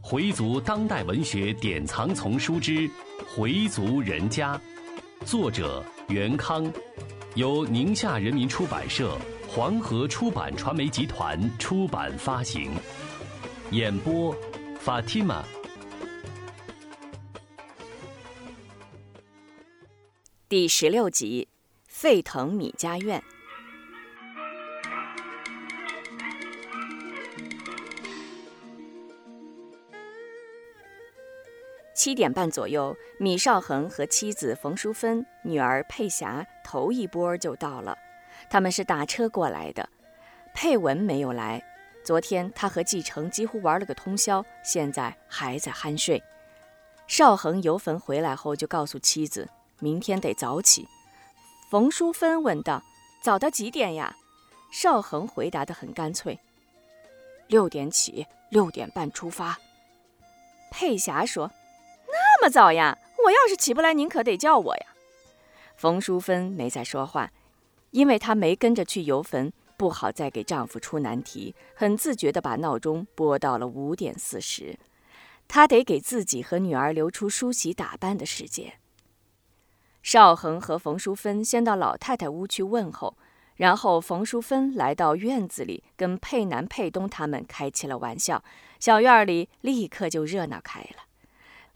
回族当代文学典藏丛书之《回族人家》，作者袁康，由宁夏人民出版社、黄河出版传媒集团出版发行。演播：Fatima。第十六集：沸腾米家院。七点半左右，米少恒和妻子冯淑芬、女儿佩霞头一波就到了。他们是打车过来的。佩文没有来，昨天他和继承几乎玩了个通宵，现在还在酣睡。少恒游坟回来后就告诉妻子，明天得早起。冯淑芬问道：“早到几点呀？”少恒回答得很干脆：“六点起，六点半出发。”佩霞说。这么早呀！我要是起不来，您可得叫我呀。冯淑芬没再说话，因为她没跟着去游坟，不好再给丈夫出难题，很自觉地把闹钟拨到了五点四十。她得给自己和女儿留出梳洗打扮的时间。邵恒和冯淑芬先到老太太屋去问候，然后冯淑芬来到院子里，跟佩南、佩东他们开起了玩笑，小院里立刻就热闹开了。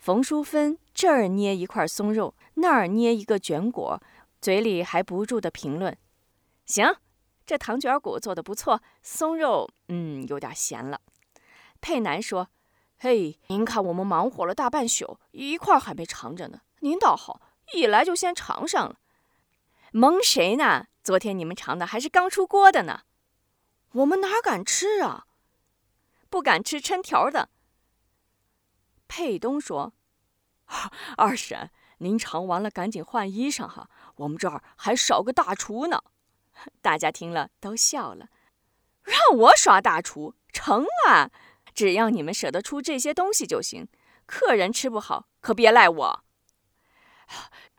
冯淑芬这儿捏一块松肉，那儿捏一个卷果，嘴里还不住的评论：“行，这糖卷果做的不错，松肉嗯有点咸了。”佩南说：“嘿，您看我们忙活了大半宿，一块还没尝着呢。您倒好，一来就先尝上了。蒙谁呢？昨天你们尝的还是刚出锅的呢。我们哪敢吃啊？不敢吃抻条的。”佩东说：“二婶，您尝完了赶紧换衣裳哈，我们这儿还少个大厨呢。”大家听了都笑了。让我耍大厨成啊！只要你们舍得出这些东西就行。客人吃不好可别赖我。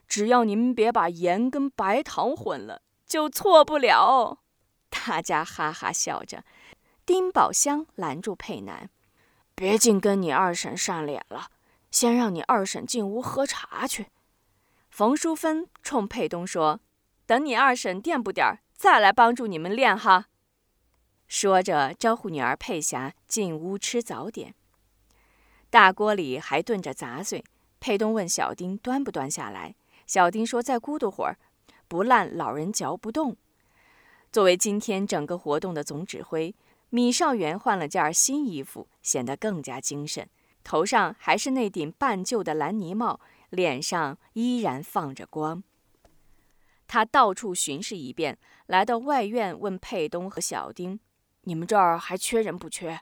只要你们别把盐跟白糖混了，就错不了。大家哈哈笑着。丁宝香拦住佩南。别净跟你二婶上脸了，先让你二婶进屋喝茶去。冯淑芬冲佩东说：“等你二婶垫补点儿，再来帮助你们练哈。”说着招呼女儿佩霞进屋吃早点。大锅里还炖着杂碎，佩东问小丁端不端下来。小丁说：“再咕嘟会儿，不烂老人嚼不动。”作为今天整个活动的总指挥。米少元换了件新衣服，显得更加精神，头上还是那顶半旧的蓝呢帽，脸上依然放着光。他到处巡视一遍，来到外院问佩东和小丁：“你们这儿还缺人不缺？”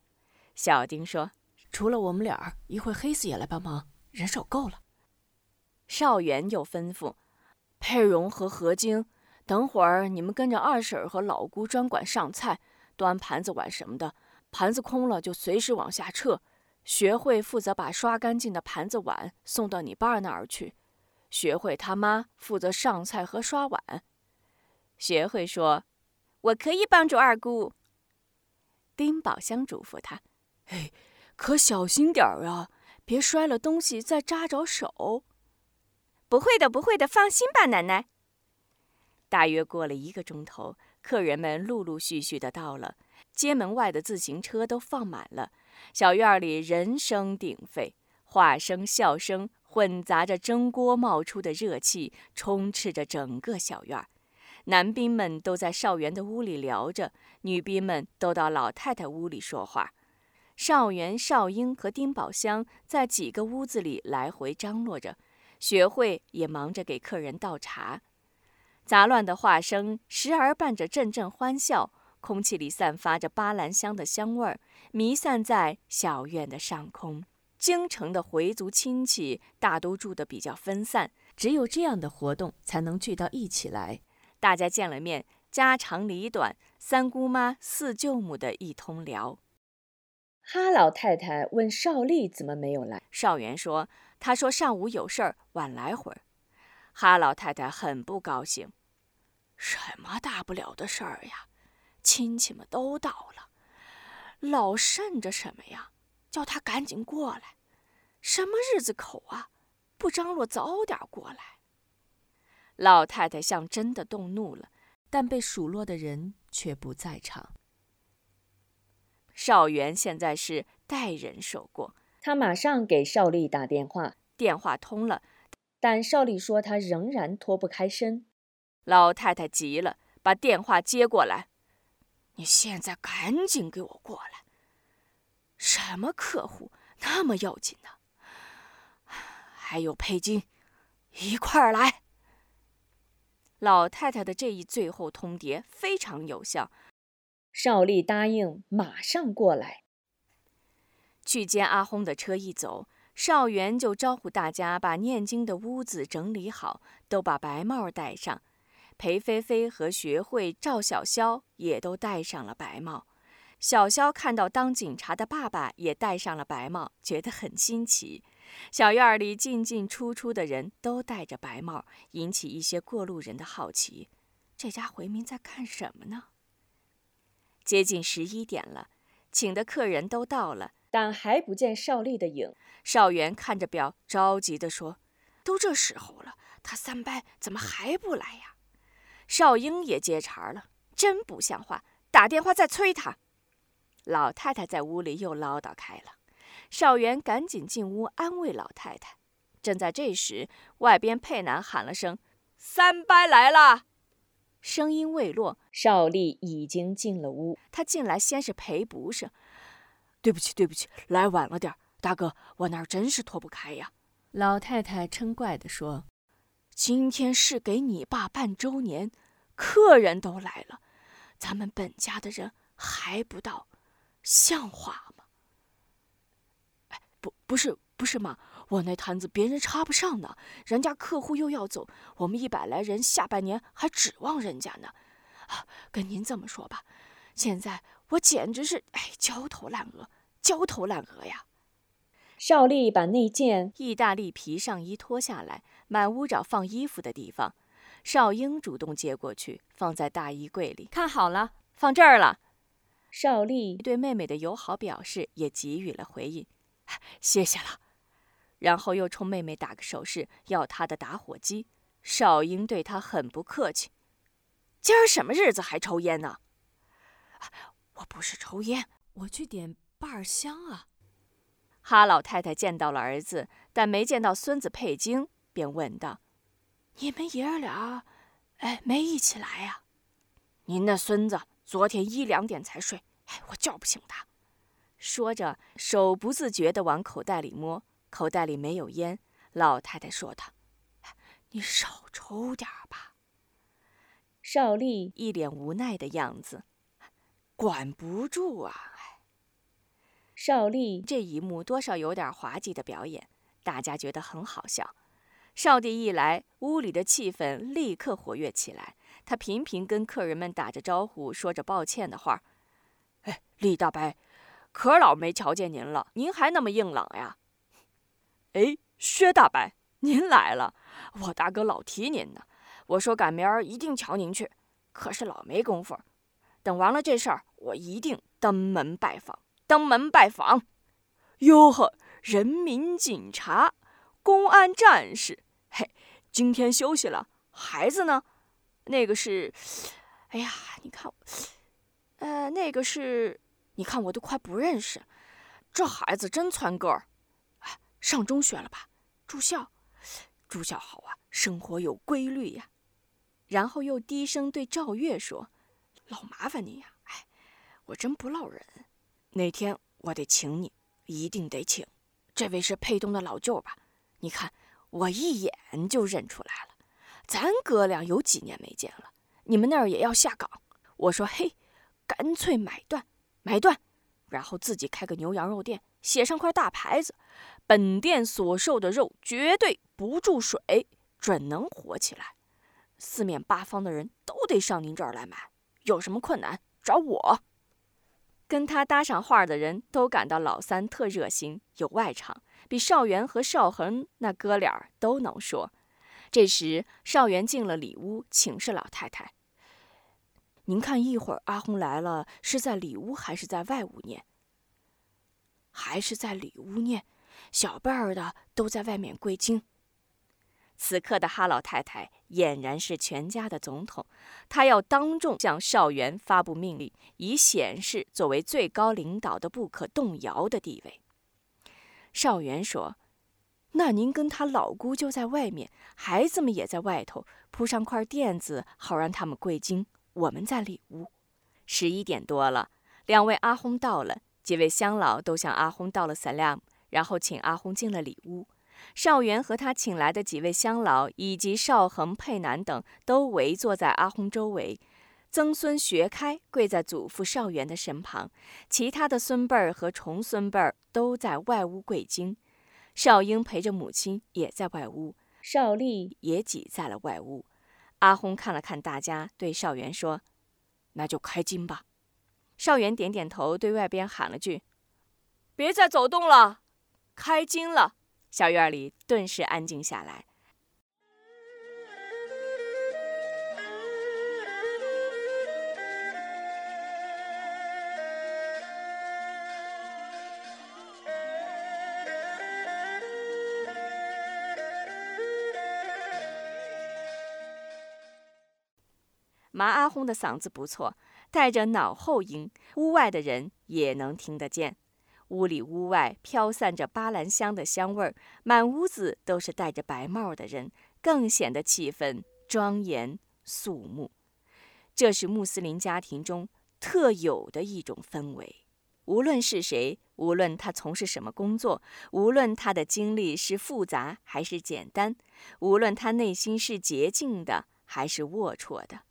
小丁说：“除了我们俩，一会黑四也来帮忙，人手够了。”少元又吩咐：“佩蓉和何晶，等会儿你们跟着二婶和老姑专管上菜。”端盘子碗什么的，盘子空了就随时往下撤。学会负责把刷干净的盘子碗送到你爸那儿去。学会他妈负责上菜和刷碗。学会说：“我可以帮助二姑。”丁宝香嘱咐他：“哎，可小心点儿啊，别摔了东西再扎着手。”“不会的，不会的，放心吧，奶奶。”大约过了一个钟头。客人们陆陆续续的到了，街门外的自行车都放满了，小院里人声鼎沸，话声笑声混杂着蒸锅冒出的热气，充斥着整个小院。男兵们都在少元的屋里聊着，女兵们都到老太太屋里说话。少元、少英和丁宝香在几个屋子里来回张罗着，学会也忙着给客人倒茶。杂乱的话声时而伴着阵阵欢笑，空气里散发着巴兰香的香味儿，弥散在小院的上空。京城的回族亲戚大都住得比较分散，只有这样的活动才能聚到一起来。大家见了面，家长里短，三姑妈、四舅母的一通聊。哈老太太问少丽怎么没有来，少元说：“他说上午有事儿，晚来会儿。”哈老太太很不高兴。什么大不了的事儿呀？亲戚们都到了，老慎着什么呀？叫他赶紧过来。什么日子口啊？不张罗早点过来。老太太像真的动怒了，但被数落的人却不在场。少元现在是代人受过，他马上给邵丽打电话，电话通了，但邵丽说她仍然脱不开身。老太太急了，把电话接过来：“你现在赶紧给我过来！什么客户那么要紧呢？还有佩金，一块儿来。”老太太的这一最后通牒非常有效，邵丽答应马上过来。去接阿轰的车一走，邵元就招呼大家把念经的屋子整理好，都把白帽戴上。裴菲菲和学会赵小潇也都戴上了白帽。小潇看到当警察的爸爸也戴上了白帽，觉得很新奇。小院里进进出出的人都戴着白帽，引起一些过路人的好奇：这家回民在干什么呢？接近十一点了，请的客人都到了，但还不见邵丽的影。邵元看着表，着急地说：“都这时候了，他三伯怎么还不来呀？”邵英也接茬了：“真不像话，打电话再催他。”老太太在屋里又唠叨开了。邵元赶紧进屋安慰老太太。正在这时，外边佩南喊了声：“三伯来了。”声音未落，邵丽已经进了屋。他进来先是赔不是：“对不起，对不起，来晚了点大哥，我那儿真是脱不开呀。”老太太嗔怪地说：“今天是给你爸办周年，客人都来了，咱们本家的人还不到，像话吗？”哎？”不，不是，不是嘛！我那摊子别人插不上呢，人家客户又要走，我们一百来人下半年还指望人家呢。啊，跟您这么说吧，现在我简直是哎焦头烂额，焦头烂额呀！邵丽把那件意大利皮上衣脱下来，满屋找放衣服的地方。少英主动接过去，放在大衣柜里，看好了，放这儿了。邵丽对妹妹的友好表示也给予了回应。谢谢了，然后又冲妹妹打个手势，要她的打火机。少英对她很不客气：“今儿什么日子还抽烟呢？”“我不是抽烟，我去点半香啊。”哈老太太见到了儿子，但没见到孙子佩京，便问道：“你们爷儿俩，哎，没一起来呀？”“您那孙子昨天一两点才睡，哎，我叫不醒他。”说着，手不自觉地往口袋里摸，口袋里没有烟。老太太说：“他，你少抽点吧。”邵丽一脸无奈的样子，管不住啊！邵丽这一幕多少有点滑稽的表演，大家觉得很好笑。少帝一来，屋里的气氛立刻活跃起来。他频频跟客人们打着招呼，说着抱歉的话：“哎，李大伯。”可老没瞧见您了，您还那么硬朗呀？哎，薛大伯，您来了，我大哥老提您呢。我说赶明儿一定瞧您去，可是老没工夫。等完了这事儿，我一定登门拜访，登门拜访。哟呵，人民警察，公安战士，嘿，今天休息了。孩子呢？那个是，哎呀，你看，呃，那个是。你看我都快不认识，这孩子真蹿个儿，上中学了吧？住校，住校好啊，生活有规律呀。然后又低声对赵月说：“老麻烦你呀，哎，我真不落人。哪天我得请你，一定得请。这位是沛东的老舅吧？你看我一眼就认出来了。咱哥俩有几年没见了，你们那儿也要下岗？我说嘿，干脆买断。”买断，然后自己开个牛羊肉店，写上块大牌子，本店所售的肉绝对不注水，准能火起来。四面八方的人都得上您这儿来买，有什么困难找我。跟他搭上话的人都感到老三特热心，有外场，比邵元和邵恒那哥俩都能说。这时，邵元进了里屋，请示老太太。您看一会儿阿红来了，是在里屋还是在外屋念？还是在里屋念？小辈儿的都在外面跪经。此刻的哈老太太俨然是全家的总统，他要当众向少元发布命令，以显示作为最高领导的不可动摇的地位。少元说：“那您跟他老姑就在外面，孩子们也在外头铺上块垫子，好让他们跪经。我们在里屋。”十一点多了，两位阿訇到了，几位乡老都向阿訇道了散亮然后请阿訇进了里屋。少元和他请来的几位乡老，以及少恒、佩南等，都围坐在阿訇周围。曾孙学开跪在祖父少元的身旁，其他的孙辈儿和重孙辈儿都在外屋跪经。少英陪着母亲也在外屋，少丽也挤在了外屋。阿訇看了看大家，对少元说：“那就开经吧。”少元点点头，对外边喊了句：“别再走动了，开经了。”小院里顿时安静下来。麻阿訇的嗓子不错，带着脑后音，屋外的人也能听得见。屋里屋外飘散着巴兰香的香味儿，满屋子都是戴着白帽的人，更显得气氛庄严肃穆。这是穆斯林家庭中特有的一种氛围。无论是谁，无论他从事什么工作，无论他的经历是复杂还是简单，无论他内心是洁净的还是龌龊的，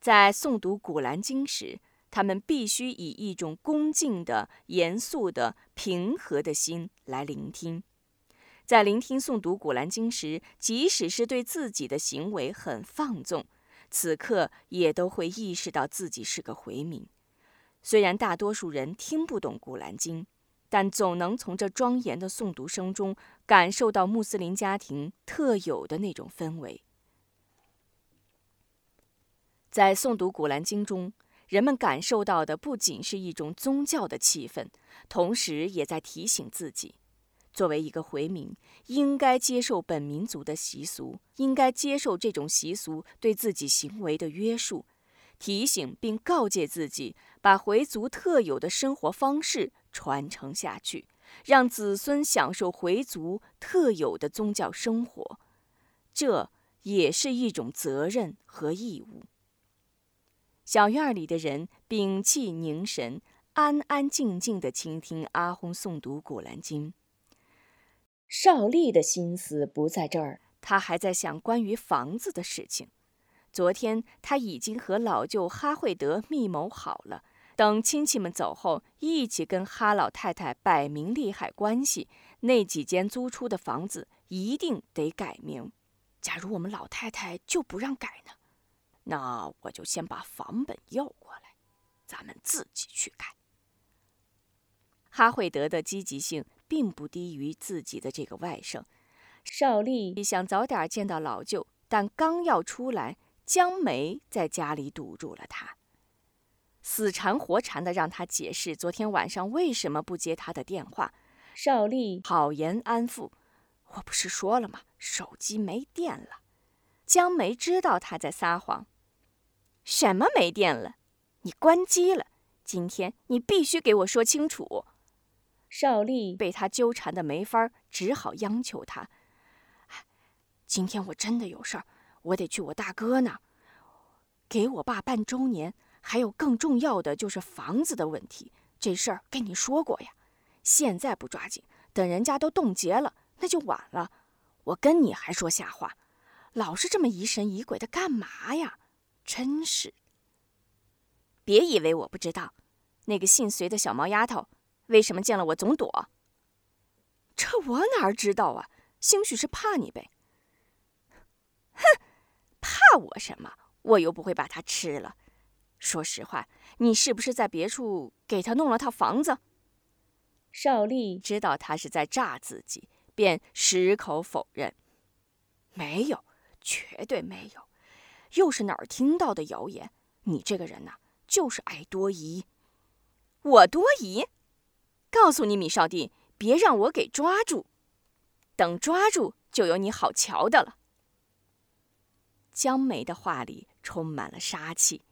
在诵读《古兰经》时。他们必须以一种恭敬的、严肃的、平和的心来聆听。在聆听诵读《古兰经》时，即使是对自己的行为很放纵，此刻也都会意识到自己是个回民。虽然大多数人听不懂《古兰经》，但总能从这庄严的诵读声中感受到穆斯林家庭特有的那种氛围。在诵读《古兰经》中。人们感受到的不仅是一种宗教的气氛，同时也在提醒自己：作为一个回民，应该接受本民族的习俗，应该接受这种习俗对自己行为的约束，提醒并告诫自己，把回族特有的生活方式传承下去，让子孙享受回族特有的宗教生活。这也是一种责任和义务。小院里的人屏气凝神，安安静静地倾听阿訇诵读《古兰经》。邵丽的心思不在这儿，他还在想关于房子的事情。昨天他已经和老舅哈惠德密谋好了，等亲戚们走后，一起跟哈老太太摆明利害关系。那几间租出的房子一定得改名。假如我们老太太就不让改呢？那我就先把房本要过来，咱们自己去改。哈惠德的积极性并不低于自己的这个外甥。邵丽想早点见到老舅，但刚要出来，江梅在家里堵住了他，死缠活缠的让他解释昨天晚上为什么不接他的电话。邵丽好言安抚：“我不是说了吗？手机没电了。”江梅知道他在撒谎。什么没电了？你关机了？今天你必须给我说清楚。邵丽被他纠缠的没法，只好央求他：“今天我真的有事儿，我得去我大哥那儿，给我爸办周年。还有更重要的就是房子的问题，这事儿跟你说过呀。现在不抓紧，等人家都冻结了，那就晚了。我跟你还说瞎话，老是这么疑神疑鬼的干嘛呀？”真是！别以为我不知道，那个姓隋的小毛丫头为什么见了我总躲。这我哪知道啊？兴许是怕你呗。哼，怕我什么？我又不会把她吃了。说实话，你是不是在别处给她弄了套房子？邵丽知道他是在诈自己，便矢口否认：“没有，绝对没有。”又是哪儿听到的谣言？你这个人呐，就是爱多疑。我多疑？告诉你，米少帝，别让我给抓住。等抓住，就有你好瞧的了。”江梅的话里充满了杀气。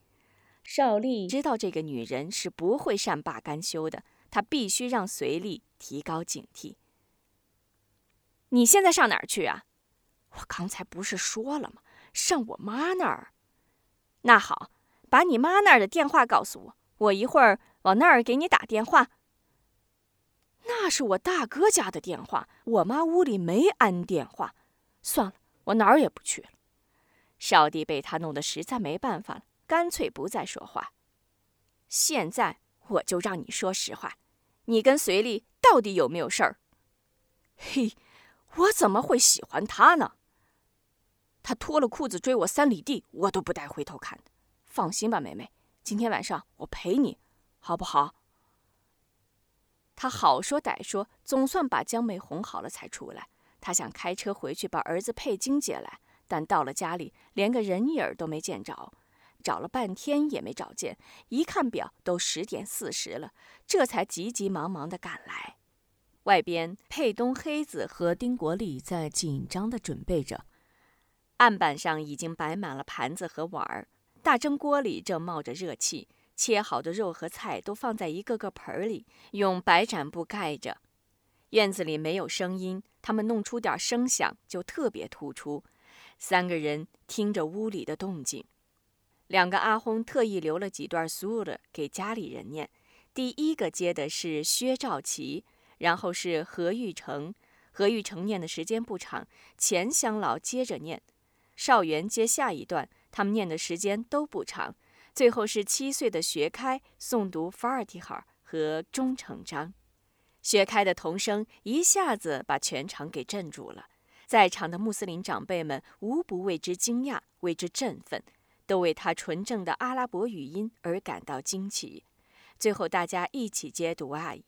邵丽知道这个女人是不会善罢甘休的，她必须让随丽提高警惕。你现在上哪儿去啊？我刚才不是说了吗？上我妈那儿。那好，把你妈那儿的电话告诉我，我一会儿往那儿给你打电话。那是我大哥家的电话，我妈屋里没安电话。算了，我哪儿也不去了。少帝被他弄得实在没办法了。干脆不再说话。现在我就让你说实话，你跟随丽到底有没有事儿？嘿，我怎么会喜欢他呢？他脱了裤子追我三里地，我都不带回头看的。放心吧，妹妹，今天晚上我陪你，好不好？他好说歹说，总算把江梅哄好了才出来。他想开车回去把儿子佩金接来，但到了家里，连个人影都没见着。找了半天也没找见，一看表都十点四十了，这才急急忙忙地赶来。外边，佩东、黑子和丁国立在紧张地准备着，案板上已经摆满了盘子和碗儿，大蒸锅里正冒着热气，切好的肉和菜都放在一个个盆里，用白展布盖着。院子里没有声音，他们弄出点声响就特别突出。三个人听着屋里的动静。两个阿訇特意留了几段苏的给家里人念。第一个接的是薛兆琪，然后是何玉成。何玉成念的时间不长，钱乡老接着念，少元接下一段，他们念的时间都不长。最后是七岁的学开诵读法尔提哈和中成章。学开的童声一下子把全场给镇住了，在场的穆斯林长辈们无不为之惊讶，为之振奋。都为他纯正的阿拉伯语音而感到惊奇。最后，大家一起接读阿姨。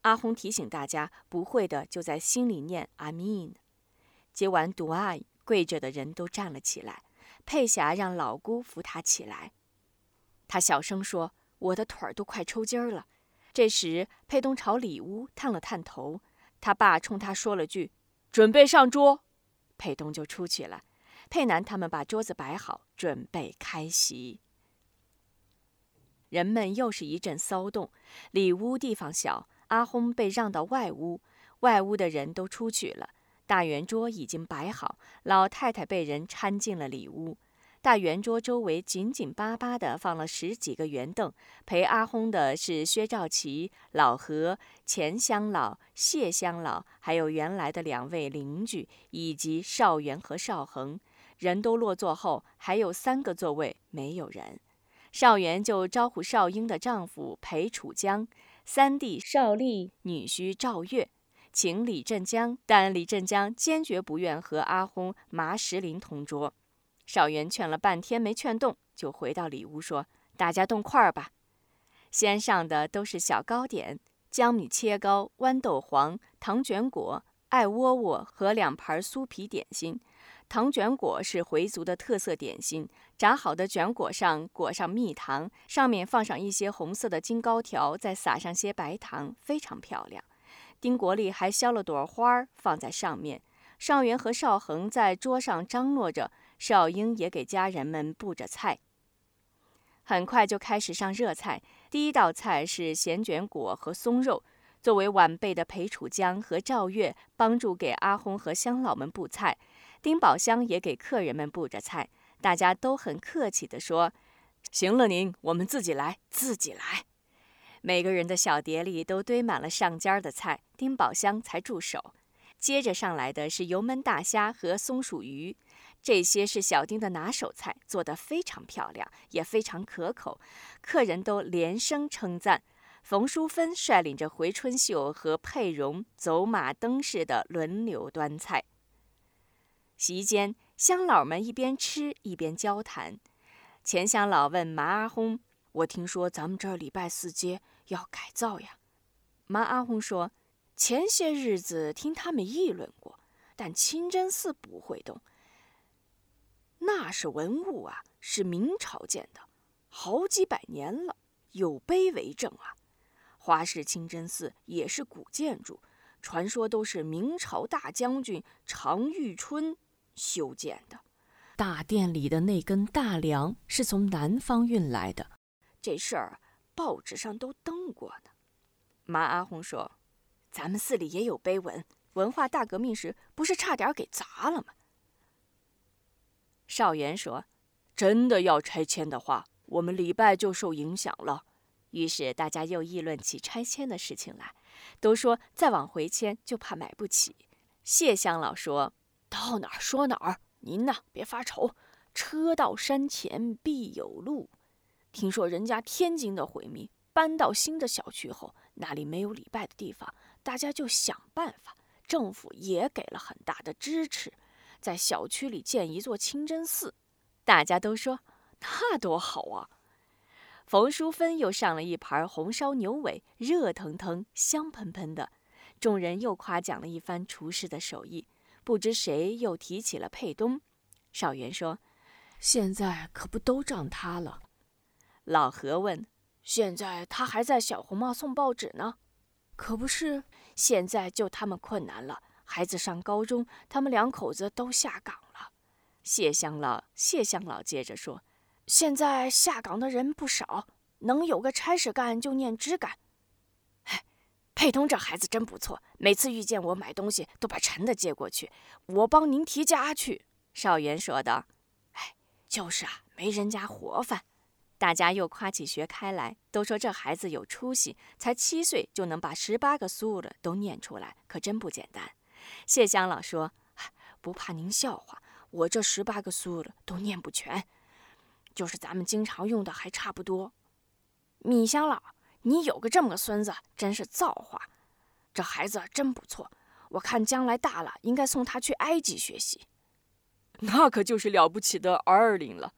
阿訇提醒大家，不会的就在心里念 Amin，。接完读阿姨，跪着的人都站了起来。佩霞让老姑扶她起来。她小声说：“我的腿儿都快抽筋儿了。”这时，佩东朝里屋探了探头，他爸冲他说了句：“准备上桌。”佩东就出去了。佩南他们把桌子摆好，准备开席。人们又是一阵骚动。里屋地方小，阿轰被让到外屋，外屋的人都出去了。大圆桌已经摆好，老太太被人搀进了里屋。大圆桌周围紧紧巴巴地放了十几个圆凳，陪阿轰的是薛兆琪、老何、钱乡老、谢乡老，还有原来的两位邻居，以及少元和少恒。人都落座后，还有三个座位没有人。少元就招呼少英的丈夫裴楚江、三弟少立、女婿赵月，请李振江，但李振江坚决不愿和阿訇、麻石林同桌。少元劝了半天没劝动，就回到里屋说：“大家动筷儿吧。”先上的都是小糕点：江米切糕、豌豆黄、糖卷果、艾窝窝和两盘酥皮点心。糖卷果是回族的特色点心，炸好的卷果上裹上蜜糖，上面放上一些红色的金糕条，再撒上些白糖，非常漂亮。丁国立还削了朵花儿放在上面。少元和邵恒在桌上张罗着，邵英也给家人们布着菜。很快就开始上热菜，第一道菜是咸卷果和松肉。作为晚辈的裴楚江和赵月帮助给阿訇和乡老们布菜。丁宝香也给客人们布着菜，大家都很客气地说：“行了，您我们自己来，自己来。”每个人的小碟里都堆满了上尖的菜，丁宝香才住手。接着上来的是油焖大虾和松鼠鱼，这些是小丁的拿手菜，做得非常漂亮，也非常可口，客人都连声称赞。冯淑芬率领着回春秀和佩蓉走马灯似的轮流端菜。席间，乡老们一边吃一边交谈。钱乡老问麻阿轰：“我听说咱们这儿礼拜四街要改造呀？”麻阿訇说：“前些日子听他们议论过，但清真寺不会动。那是文物啊，是明朝建的，好几百年了，有碑为证啊。”花市清真寺也是古建筑，传说都是明朝大将军常遇春修建的。大殿里的那根大梁是从南方运来的，这事儿报纸上都登过呢。马阿红说：“咱们寺里也有碑文，文化大革命时不是差点给砸了吗？”少元说：“真的要拆迁的话，我们礼拜就受影响了。”于是大家又议论起拆迁的事情来，都说再往回迁就怕买不起。谢香老说：“到哪儿说哪儿，您呐别发愁，车到山前必有路。听说人家天津的回民搬到新的小区后，那里没有礼拜的地方，大家就想办法，政府也给了很大的支持，在小区里建一座清真寺。大家都说那多好啊！”冯淑芬又上了一盘红烧牛尾，热腾腾、香喷喷的。众人又夸奖了一番厨师的手艺。不知谁又提起了佩东。少元说：“现在可不都仗他了？”老何问：“现在他还在小红帽送报纸呢？”“可不是，现在就他们困难了。孩子上高中，他们两口子都下岗了。”谢香老，谢香老接着说。现在下岗的人不少，能有个差事干就念枝干。哎，佩东这孩子真不错，每次遇见我买东西都把陈的接过去，我帮您提家去。少元说道：“哎，就是啊，没人家活泛。”大家又夸起学开来，都说这孩子有出息，才七岁就能把十八个苏的都念出来，可真不简单。谢香老说：“不怕您笑话，我这十八个苏的都念不全。”就是咱们经常用的还差不多。米香老，你有个这么个孙子，真是造化。这孩子真不错，我看将来大了，应该送他去埃及学习。那可就是了不起的儿领了。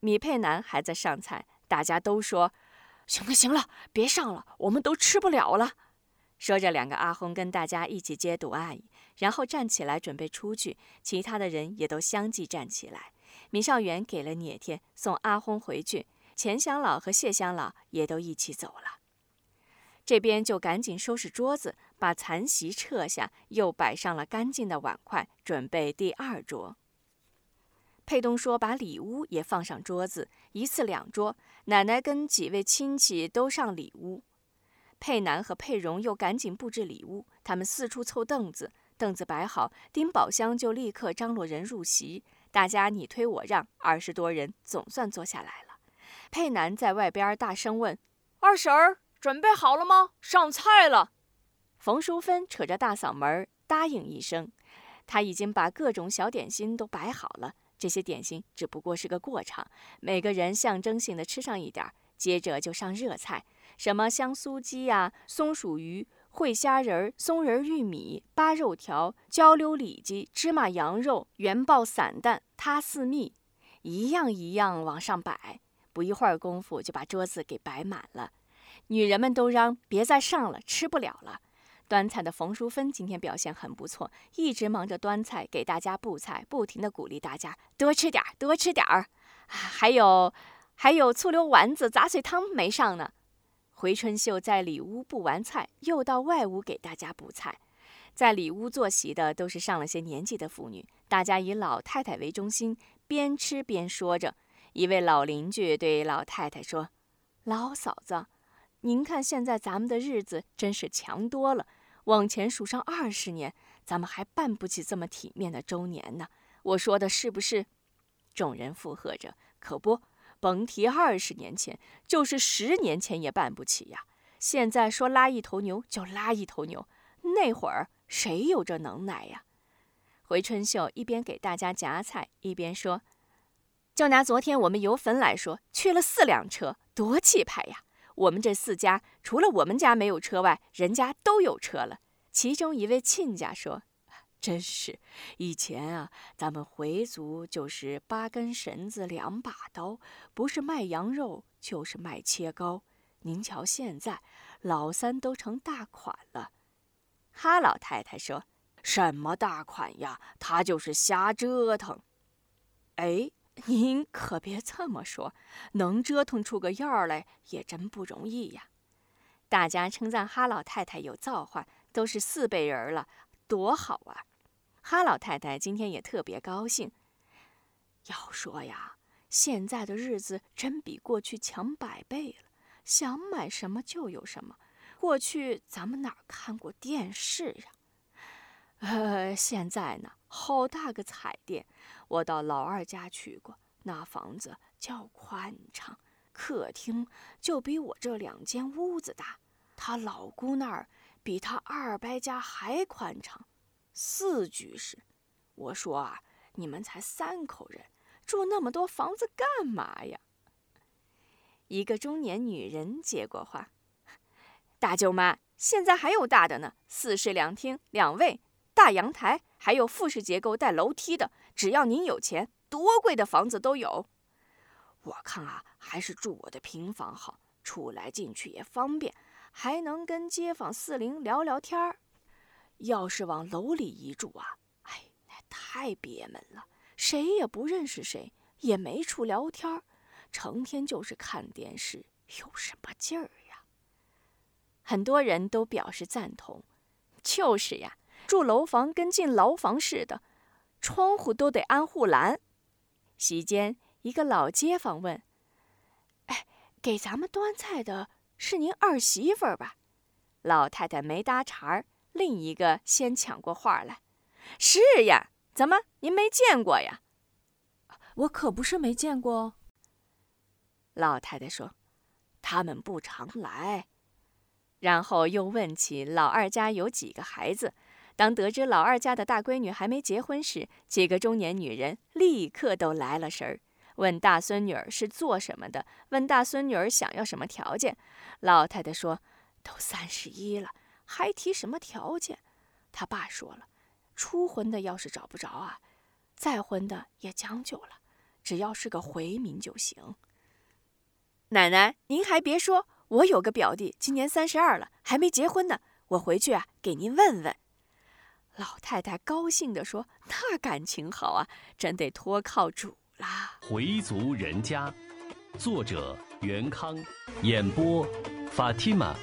米佩南还在上菜，大家都说：“行了行了，别上了，我们都吃不了了。”说着，两个阿訇跟大家一起接赌阿姨，然后站起来准备出去，其他的人也都相继站起来。米少元给了捏贴，送阿訇回去。钱香老和谢香老也都一起走了。这边就赶紧收拾桌子，把残席撤下，又摆上了干净的碗筷，准备第二桌。佩东说：“把里屋也放上桌子，一次两桌。奶奶跟几位亲戚都上里屋。”佩南和佩蓉又赶紧布置里屋，他们四处凑凳子，凳子摆好，丁宝香就立刻张罗人入席。大家你推我让，二十多人总算坐下来了。佩南在外边大声问：“二婶儿，准备好了吗？上菜了。”冯淑芬扯着大嗓门答应一声。她已经把各种小点心都摆好了，这些点心只不过是个过场，每个人象征性的吃上一点儿，接着就上热菜，什么香酥鸡呀、松鼠鱼。烩虾仁儿、松仁玉米、扒肉条、焦溜里脊、芝麻羊肉、元爆散蛋、塌四蜜，一样一样往上摆。不一会儿功夫，就把桌子给摆满了。女人们都嚷：“别再上了，吃不了了。”端菜的冯淑芬今天表现很不错，一直忙着端菜，给大家布菜，不停地鼓励大家多吃点儿，多吃点儿。还有，还有醋溜丸子、杂碎汤没上呢。回春秀在里屋布完菜，又到外屋给大家补菜。在里屋坐席的都是上了些年纪的妇女，大家以老太太为中心，边吃边说着。一位老邻居对老太太说：“老嫂子，您看现在咱们的日子真是强多了。往前数上二十年，咱们还办不起这么体面的周年呢。我说的是不是？”众人附和着：“可不。”甭提二十年前，就是十年前也办不起呀。现在说拉一头牛就拉一头牛，那会儿谁有这能耐呀？回春秀一边给大家夹菜，一边说：“就拿昨天我们游坟来说，去了四辆车，多气派呀！我们这四家，除了我们家没有车外，人家都有车了。”其中一位亲家说。真是，以前啊，咱们回族就是八根绳子两把刀，不是卖羊肉就是卖切糕。您瞧现在，老三都成大款了。哈老太太说：“什么大款呀？他就是瞎折腾。”哎，您可别这么说，能折腾出个样儿来也真不容易呀。大家称赞哈老太太有造化，都是四辈人了，多好啊！哈老太太今天也特别高兴。要说呀，现在的日子真比过去强百倍了，想买什么就有什么。过去咱们哪看过电视呀？呃，现在呢，好大个彩电，我到老二家去过，那房子较宽敞，客厅就比我这两间屋子大。他老姑那儿比他二伯家还宽敞，四居室。我说啊，你们才三口人，住那么多房子干嘛呀？一个中年女人接过话。大舅妈，现在还有大的呢，四室两厅两卫，大阳台，还有复式结构带楼梯的。只要您有钱，多贵的房子都有。我看啊，还是住我的平房好，出来进去也方便，还能跟街坊四邻聊聊天儿。要是往楼里一住啊，哎，那太憋闷了，谁也不认识谁，也没处聊天儿，成天就是看电视，有什么劲儿呀？很多人都表示赞同，就是呀，住楼房跟进牢房似的，窗户都得安护栏。席间，一个老街坊问：“哎，给咱们端菜的是您二媳妇吧？”老太太没搭茬儿，另一个先抢过话来：“是呀，怎么您没见过呀？”“我可不是没见过。”老太太说：“他们不常来。”然后又问起老二家有几个孩子。当得知老二家的大闺女还没结婚时，几个中年女人立刻都来了神儿，问大孙女儿是做什么的，问大孙女儿想要什么条件。老太太说：“都三十一了，还提什么条件？”他爸说了：“初婚的要是找不着啊，再婚的也将就了，只要是个回民就行。”奶奶，您还别说。我有个表弟，今年三十二了，还没结婚呢。我回去啊，给您问问。老太太高兴地说：“那感情好啊，真得托靠主啦。”回族人家，作者袁康，演播法蒂玛。